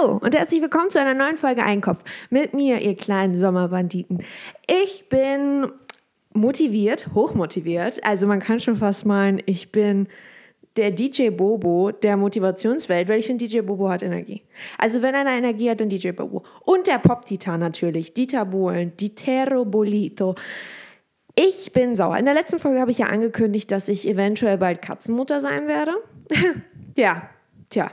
Hallo und herzlich willkommen zu einer neuen Folge Einkopf mit mir, ihr kleinen Sommerbanditen. Ich bin motiviert, hochmotiviert. Also man kann schon fast meinen, ich bin der DJ Bobo der Motivationswelt, weil ich finde, DJ Bobo hat Energie. Also wenn einer Energie hat, dann DJ Bobo. Und der Pop-Titan natürlich, Dieter Bohlen, Ditero Bolito. Ich bin sauer. In der letzten Folge habe ich ja angekündigt, dass ich eventuell bald Katzenmutter sein werde. ja, tja,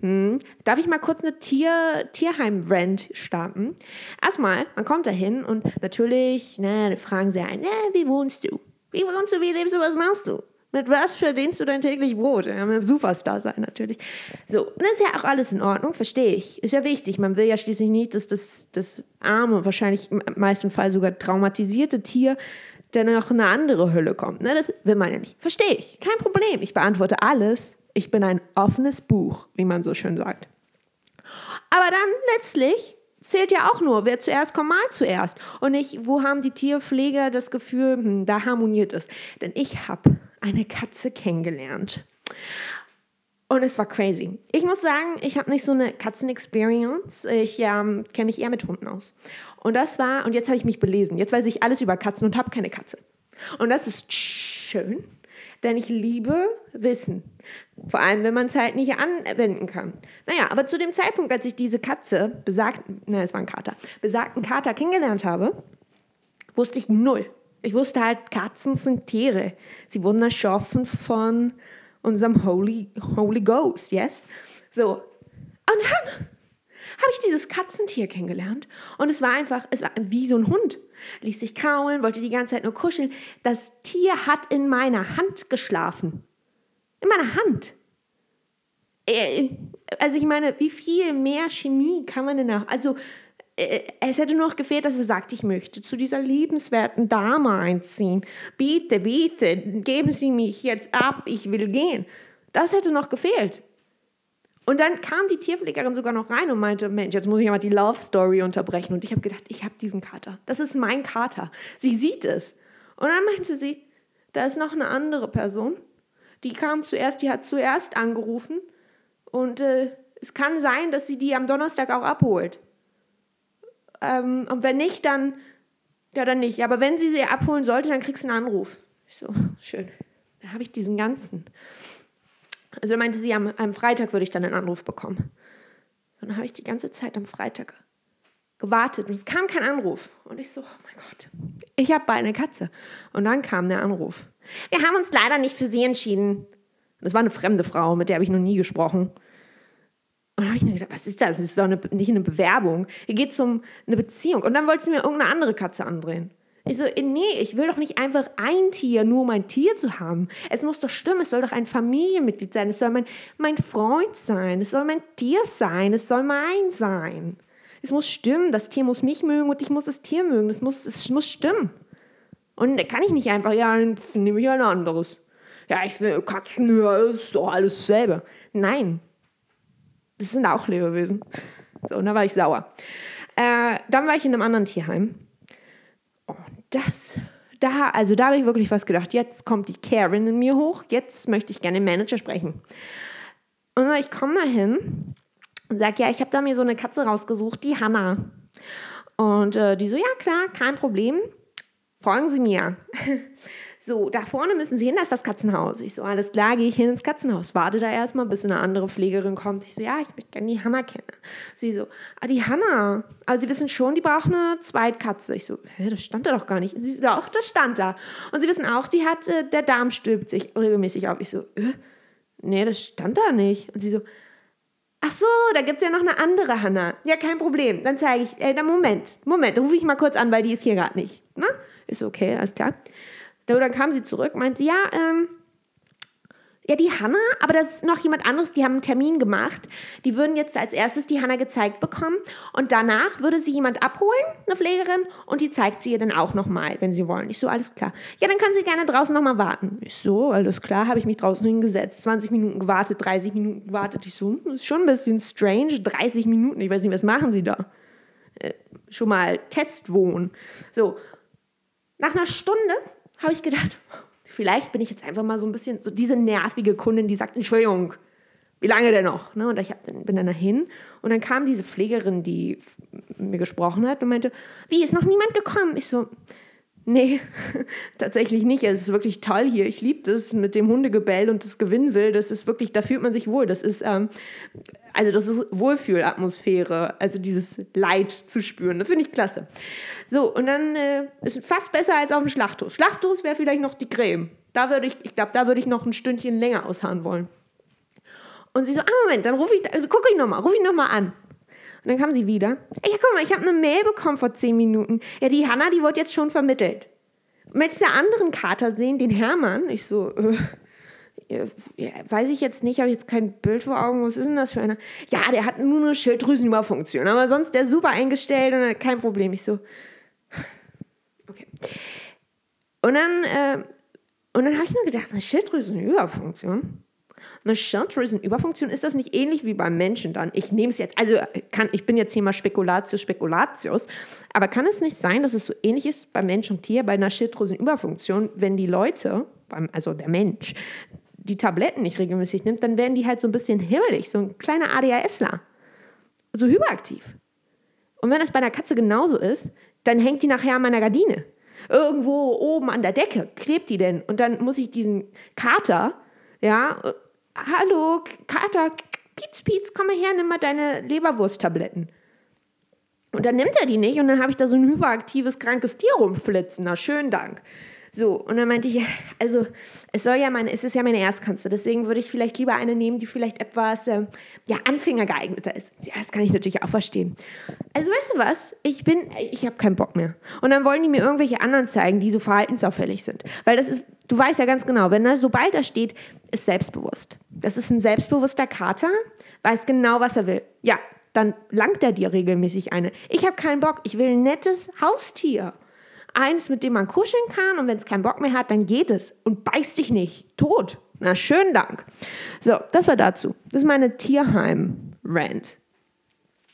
hm. Darf ich mal kurz eine Tier, Tierheim-Rant starten? Erstmal, man kommt da hin und natürlich ne, fragen sie einen, äh, wie wohnst du? Wie wohnst du, wie lebst du, was machst du? Mit was verdienst du dein täglich Brot? Ja, mit Superstar sein natürlich. So, und das ist ja auch alles in Ordnung, verstehe ich. Ist ja wichtig. Man will ja schließlich nicht, dass das, das arme, wahrscheinlich im meisten Fall sogar traumatisierte Tier dann noch eine andere Hölle kommt. Ne? Das will man ja nicht. Verstehe ich. Kein Problem. Ich beantworte alles ich bin ein offenes Buch, wie man so schön sagt. Aber dann letztlich zählt ja auch nur, wer zuerst kommt, mal zuerst. Und nicht, wo haben die Tierpfleger das Gefühl, hm, da harmoniert es. Denn ich habe eine Katze kennengelernt. Und es war crazy. Ich muss sagen, ich habe nicht so eine Katzen-Experience. Ich ähm, kenne mich eher mit Hunden aus. Und das war, und jetzt habe ich mich belesen. Jetzt weiß ich alles über Katzen und habe keine Katze. Und das ist schön, denn ich liebe Wissen. Vor allem, wenn man es halt nicht anwenden kann. Naja, aber zu dem Zeitpunkt, als ich diese Katze, besagten, nein, es war ein Kater, besagten Kater kennengelernt habe, wusste ich null. Ich wusste halt, Katzen sind Tiere. Sie wurden erschaffen von unserem Holy, Holy Ghost, yes? So. Und dann habe ich dieses Katzentier kennengelernt und es war einfach, es war wie so ein Hund. Ließ sich kraulen, wollte die ganze Zeit nur kuscheln. Das Tier hat in meiner Hand geschlafen. In meiner Hand. Äh, also ich meine, wie viel mehr Chemie kann man denn da? Also äh, es hätte nur noch gefehlt, dass er sagt, ich möchte zu dieser liebenswerten Dame einziehen. Bitte, bitte, geben Sie mich jetzt ab, ich will gehen. Das hätte noch gefehlt. Und dann kam die Tierpflegerin sogar noch rein und meinte, Mensch, jetzt muss ich aber die Love Story unterbrechen. Und ich habe gedacht, ich habe diesen Kater. Das ist mein Kater. Sie sieht es. Und dann meinte sie, da ist noch eine andere Person. Die kam zuerst, die hat zuerst angerufen. Und äh, es kann sein, dass sie die am Donnerstag auch abholt. Ähm, und wenn nicht, dann, ja, dann nicht. Aber wenn sie sie abholen sollte, dann kriegst du einen Anruf. Ich so, schön. Dann habe ich diesen ganzen. Also meinte sie, am, am Freitag würde ich dann einen Anruf bekommen. Und dann habe ich die ganze Zeit am Freitag gewartet und es kam kein Anruf. Und ich so, oh mein Gott, ich habe bald eine Katze. Und dann kam der Anruf. Wir haben uns leider nicht für sie entschieden. Das war eine fremde Frau, mit der habe ich noch nie gesprochen. Und dann habe ich mir gedacht, was ist das? Das ist doch eine, nicht eine Bewerbung. Hier geht es um eine Beziehung. Und dann wollte sie mir irgendeine andere Katze andrehen. Ich so, äh, nee, ich will doch nicht einfach ein Tier, nur um ein Tier zu haben. Es muss doch stimmen, es soll doch ein Familienmitglied sein, es soll mein, mein Freund sein, es soll mein Tier sein, es soll mein sein. Es muss stimmen, das Tier muss mich mögen und ich muss das Tier mögen, es muss, es muss stimmen. Und da kann ich nicht einfach, ja, dann nehme ich ein anderes. Ja, ich will Katzen, ja, ist doch alles dasselbe. Nein, das sind auch Lebewesen. So, und da war ich sauer. Äh, dann war ich in einem anderen Tierheim und das, da, also da habe ich wirklich was gedacht. Jetzt kommt die Karen in mir hoch. Jetzt möchte ich gerne den Manager sprechen. Und ich komme da hin und sage, ja, ich habe da mir so eine Katze rausgesucht, die Hanna. Und äh, die so, ja klar, kein Problem. Folgen Sie mir. So, da vorne müssen Sie hin, da ist das Katzenhaus. Ich so, alles klar, gehe ich hin ins Katzenhaus. Warte da erstmal, bis eine andere Pflegerin kommt. Ich so, ja, ich möchte gerne die Hanna kennen. Sie so, ah, die Hanna. Aber Sie wissen schon, die braucht eine Zweitkatze. Ich so, hä, das stand da doch gar nicht. Und sie so, doch, das stand da. Und Sie wissen auch, die hat, äh, der Darm stülpt sich regelmäßig auf. Ich so, äh, nee, das stand da nicht. Und sie so, Ach so, da gibt es ja noch eine andere Hanna. Ja, kein Problem. Dann zeige ich, äh, Moment, Moment, rufe ich mal kurz an, weil die ist hier gerade nicht. Ne? Ist okay, alles klar. Dann kam sie zurück, meinte sie, ja, ähm, ja, die Hanna, aber das ist noch jemand anderes, die haben einen Termin gemacht. Die würden jetzt als erstes die Hanna gezeigt bekommen und danach würde sie jemand abholen, eine Pflegerin, und die zeigt sie ihr dann auch nochmal, wenn sie wollen. Ich so, alles klar. Ja, dann können Sie gerne draußen nochmal warten. Ich so, alles klar, habe ich mich draußen hingesetzt, 20 Minuten gewartet, 30 Minuten gewartet. Ich so, hm, ist schon ein bisschen strange, 30 Minuten, ich weiß nicht, was machen Sie da? Äh, schon mal Testwohnen. So, nach einer Stunde habe ich gedacht, vielleicht bin ich jetzt einfach mal so ein bisschen so diese nervige Kundin, die sagt, Entschuldigung, wie lange denn noch? Ne? Und ich bin dann dahin und dann kam diese Pflegerin, die mir gesprochen hat und meinte, wie, ist noch niemand gekommen? Ich so, Nee, tatsächlich nicht. Es ist wirklich toll hier. Ich liebe das mit dem Hundegebell und das Gewinsel. Das ist wirklich, da fühlt man sich wohl. Das ist, ähm, also das ist Wohlfühlatmosphäre. Also dieses Leid zu spüren. Das finde ich klasse. So, und dann äh, ist fast besser als auf dem Schlachthof. Schlachthof wäre vielleicht noch die Creme. Da würde ich, ich glaube, da würde ich noch ein Stündchen länger ausharren wollen. Und sie so, ah, Moment, dann rufe ich, gucke ich nochmal, rufe ich nochmal an. Und dann kam sie wieder. Ja, guck mal, ich habe eine Mail bekommen vor zehn Minuten. Ja, die Hanna, die wird jetzt schon vermittelt. Möchtest du anderen Kater sehen, den Hermann? Ich so, äh, weiß ich jetzt nicht, habe ich jetzt kein Bild vor Augen. Was ist denn das für einer? Ja, der hat nur eine Schilddrüsenüberfunktion, aber sonst der super eingestellt und kein Problem. Ich so, okay. Und dann, äh, dann habe ich nur gedacht, eine Schilddrüsenüberfunktion? eine Schilddrüsenüberfunktion, ist das nicht ähnlich wie beim Menschen dann? Ich nehme es jetzt, also kann, ich bin jetzt hier mal Spekulatius, Spekulatius, aber kann es nicht sein, dass es so ähnlich ist bei Mensch und Tier, bei einer Schilddrüsenüberfunktion, wenn die Leute, also der Mensch, die Tabletten nicht regelmäßig nimmt, dann werden die halt so ein bisschen himmelig, so ein kleiner ADHSler, so hyperaktiv. Und wenn das bei einer Katze genauso ist, dann hängt die nachher an meiner Gardine. Irgendwo oben an der Decke klebt die denn. Und dann muss ich diesen Kater, ja, hallo, Kater, Pietz, Pietz, komm mal her, nimm mal deine Leberwursttabletten. Und dann nimmt er die nicht und dann habe ich da so ein hyperaktives, krankes Tier rumflitzen. Na, schönen Dank. So, und dann meinte ich, also es soll ja meine, es ist ja meine Erstkanzler, deswegen würde ich vielleicht lieber eine nehmen, die vielleicht etwas äh, ja, Anfänger geeigneter ist. Ja, das kann ich natürlich auch verstehen. Also weißt du was? Ich bin, ich habe keinen Bock mehr. Und dann wollen die mir irgendwelche anderen zeigen, die so verhaltensauffällig sind. Weil das ist, du weißt ja ganz genau, wenn da, sobald da steht, ist selbstbewusst. Das ist ein selbstbewusster Kater, weiß genau, was er will. Ja, dann langt er dir regelmäßig eine. Ich habe keinen Bock, ich will ein nettes Haustier. Eins, mit dem man kuscheln kann und wenn es keinen Bock mehr hat, dann geht es und beißt dich nicht. Tot. Na, schönen Dank. So, das war dazu. Das ist meine Tierheim-Rant.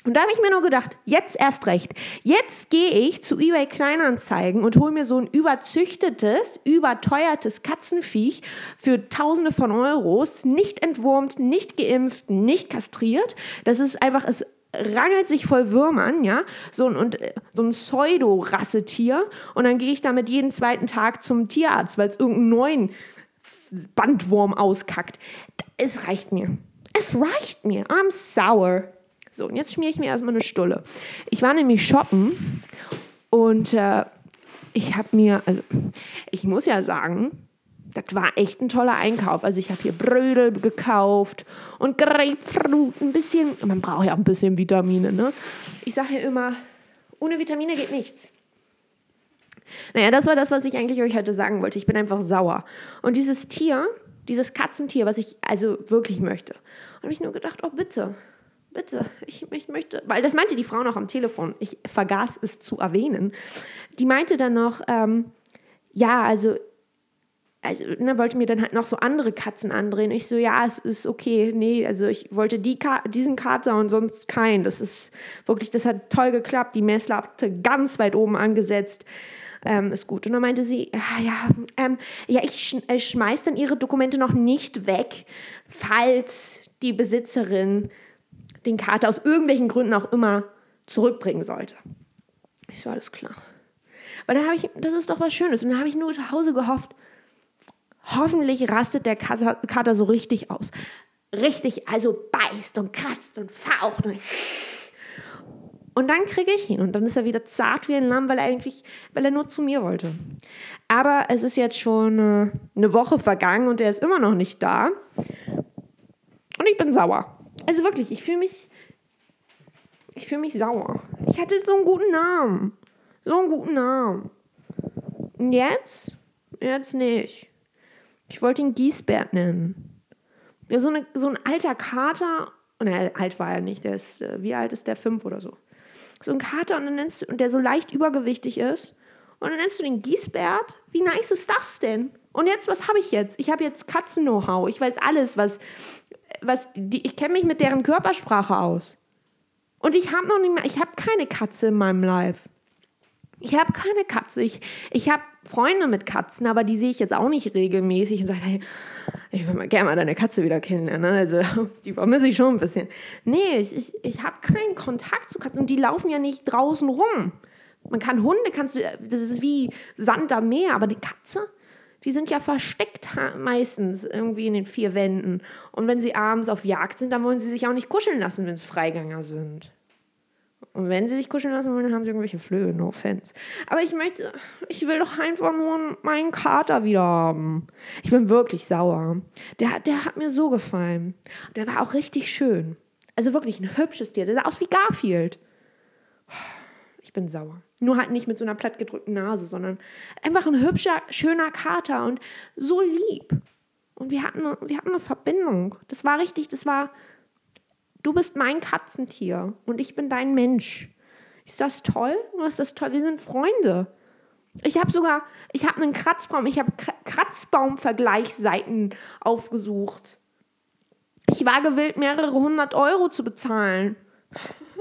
Und da habe ich mir nur gedacht, jetzt erst recht. Jetzt gehe ich zu eBay Kleinanzeigen und hole mir so ein überzüchtetes, überteuertes Katzenviech für Tausende von Euros, nicht entwurmt, nicht geimpft, nicht kastriert. Das ist einfach, es rangelt sich voll Würmern, ja, so, und, so ein Pseudo-Rassetier. Und dann gehe ich damit jeden zweiten Tag zum Tierarzt, weil es irgendeinen neuen Bandwurm auskackt. Es reicht mir. Es reicht mir. I'm sour. So, und jetzt schmiere ich mir erstmal eine Stulle. Ich war nämlich shoppen und äh, ich habe mir, also ich muss ja sagen, das war echt ein toller Einkauf. Also ich habe hier Brödel gekauft und Grapefruit, ein bisschen, man braucht ja auch ein bisschen Vitamine, ne? Ich sage ja immer, ohne Vitamine geht nichts. Naja, das war das, was ich eigentlich euch heute sagen wollte. Ich bin einfach sauer. Und dieses Tier, dieses Katzentier, was ich also wirklich möchte, habe ich nur gedacht, oh bitte, bitte, ich, ich möchte, weil das meinte die Frau noch am Telefon, ich vergaß es zu erwähnen. Die meinte dann noch, ähm, ja, also also ne, wollte mir dann halt noch so andere Katzen andrehen. Ich so, ja, es ist okay. Nee, also ich wollte die Ka diesen Kater und sonst keinen. Das ist wirklich, das hat toll geklappt. Die Messlatte ganz weit oben angesetzt. Ähm, ist gut. Und dann meinte sie, ah, ja, ähm, ja, ich sch äh, schmeiß dann ihre Dokumente noch nicht weg, falls die Besitzerin den Kater aus irgendwelchen Gründen auch immer zurückbringen sollte. Ich so, alles klar. Weil dann habe ich, das ist doch was Schönes. Und dann habe ich nur zu Hause gehofft, Hoffentlich rastet der Kater, Kater so richtig aus. Richtig, also beißt und kratzt und faucht. Und, und dann kriege ich ihn und dann ist er wieder zart wie ein Lamm, weil er eigentlich, weil er nur zu mir wollte. Aber es ist jetzt schon äh, eine Woche vergangen und er ist immer noch nicht da. Und ich bin sauer. Also wirklich, ich fühle mich, ich fühle mich sauer. Ich hatte so einen guten Namen. So einen guten Namen. Und jetzt? Jetzt nicht. Ich wollte ihn Giesbert nennen. So, eine, so ein alter Kater, ne, alt war er nicht, der ist, äh, wie alt ist der? Fünf oder so. So ein Kater und, dann nennst du, und der so leicht übergewichtig ist. Und dann nennst du den Giesbert. Wie nice ist das denn? Und jetzt, was habe ich jetzt? Ich habe jetzt Katzen-Know-how. Ich weiß alles, was, was die, ich kenne mich mit deren Körpersprache aus. Und ich habe noch nicht mehr, ich habe keine Katze in meinem Life. Ich habe keine Katze. Ich, ich habe Freunde mit Katzen, aber die sehe ich jetzt auch nicht regelmäßig und sage, hey, ich mal gerne mal deine Katze wieder kennenlernen. Ne? Also die vermisse ich schon ein bisschen. Nee, ich, ich, ich habe keinen Kontakt zu Katzen und die laufen ja nicht draußen rum. Man kann Hunde, kannst du, das ist wie Sand am Meer, aber eine Katze, die sind ja versteckt meistens irgendwie in den vier Wänden. Und wenn sie abends auf Jagd sind, dann wollen sie sich auch nicht kuscheln lassen, wenn es Freigänger sind. Und wenn sie sich kuscheln lassen wollen, dann haben sie irgendwelche Flöhe, no offense. Aber ich möchte, ich will doch einfach nur meinen Kater wieder haben. Ich bin wirklich sauer. Der, der hat mir so gefallen. Der war auch richtig schön. Also wirklich ein hübsches Tier. Der sah aus wie Garfield. Ich bin sauer. Nur halt nicht mit so einer plattgedrückten Nase, sondern einfach ein hübscher, schöner Kater und so lieb. Und wir hatten, wir hatten eine Verbindung. Das war richtig, das war, du bist mein Katzentier und ich bin dein Mensch. Ist das toll? Du hast das toll. Wir sind Freunde. Ich habe sogar, ich habe einen Kratzbaum, ich habe Kratzbaum-Vergleichsseiten aufgesucht. Ich war gewillt, mehrere hundert Euro zu bezahlen.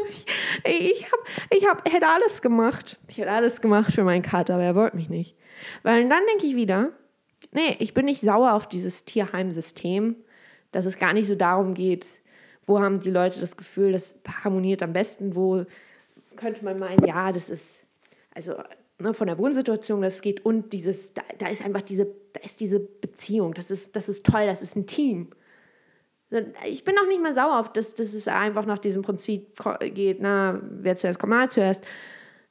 Ich, ich, hab, ich hab, hätte alles gemacht. Ich hätte alles gemacht für meinen Kater, aber er wollte mich nicht. Weil dann denke ich wieder, nee, ich bin nicht sauer auf dieses Tierheimsystem, dass es gar nicht so darum geht, wo haben die Leute das Gefühl, das harmoniert am besten, wo könnte man meinen, ja, das ist, also ne, von der Wohnsituation, das geht und dieses, da, da ist einfach diese, da ist diese Beziehung, das ist, das ist toll, das ist ein Team. Ich bin auch nicht mehr sauer auf, dass, dass es einfach nach diesem Prinzip geht, na, wer zuerst kommt, mal zuerst.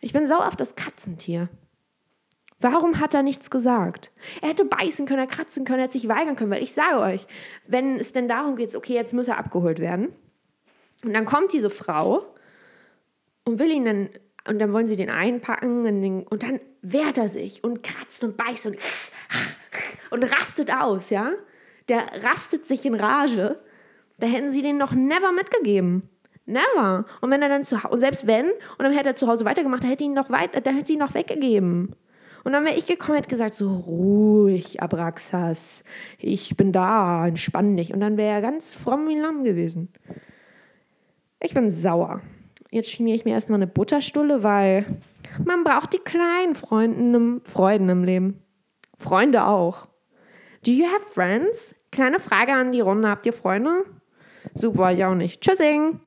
Ich bin sauer auf das Katzentier. Warum hat er nichts gesagt? Er hätte beißen können, er kratzen können, er hätte sich weigern können, weil ich sage euch, wenn es denn darum geht, okay, jetzt muss er abgeholt werden, und dann kommt diese Frau und will ihn dann, und dann wollen sie den einpacken den, und dann wehrt er sich und kratzt und beißt und, und rastet aus, ja? Der rastet sich in Rage da hätten sie den noch never mitgegeben. Never. Und wenn er dann zu Hause, selbst wenn, und dann hätte er zu Hause weitergemacht, dann hätte ihn noch weit, dann hätte sie ihn noch weggegeben. Und dann wäre ich gekommen, hätte gesagt, so ruhig, Abraxas, ich bin da, entspann dich. Und dann wäre er ganz fromm wie ein Lamm gewesen. Ich bin sauer. Jetzt schmiere ich mir erstmal eine Butterstulle, weil man braucht die kleinen Freunden, Freuden im Leben. Freunde auch. Do you have friends? Kleine Frage an die Runde. Habt ihr Freunde? Super, ich auch nicht. Tschüssing!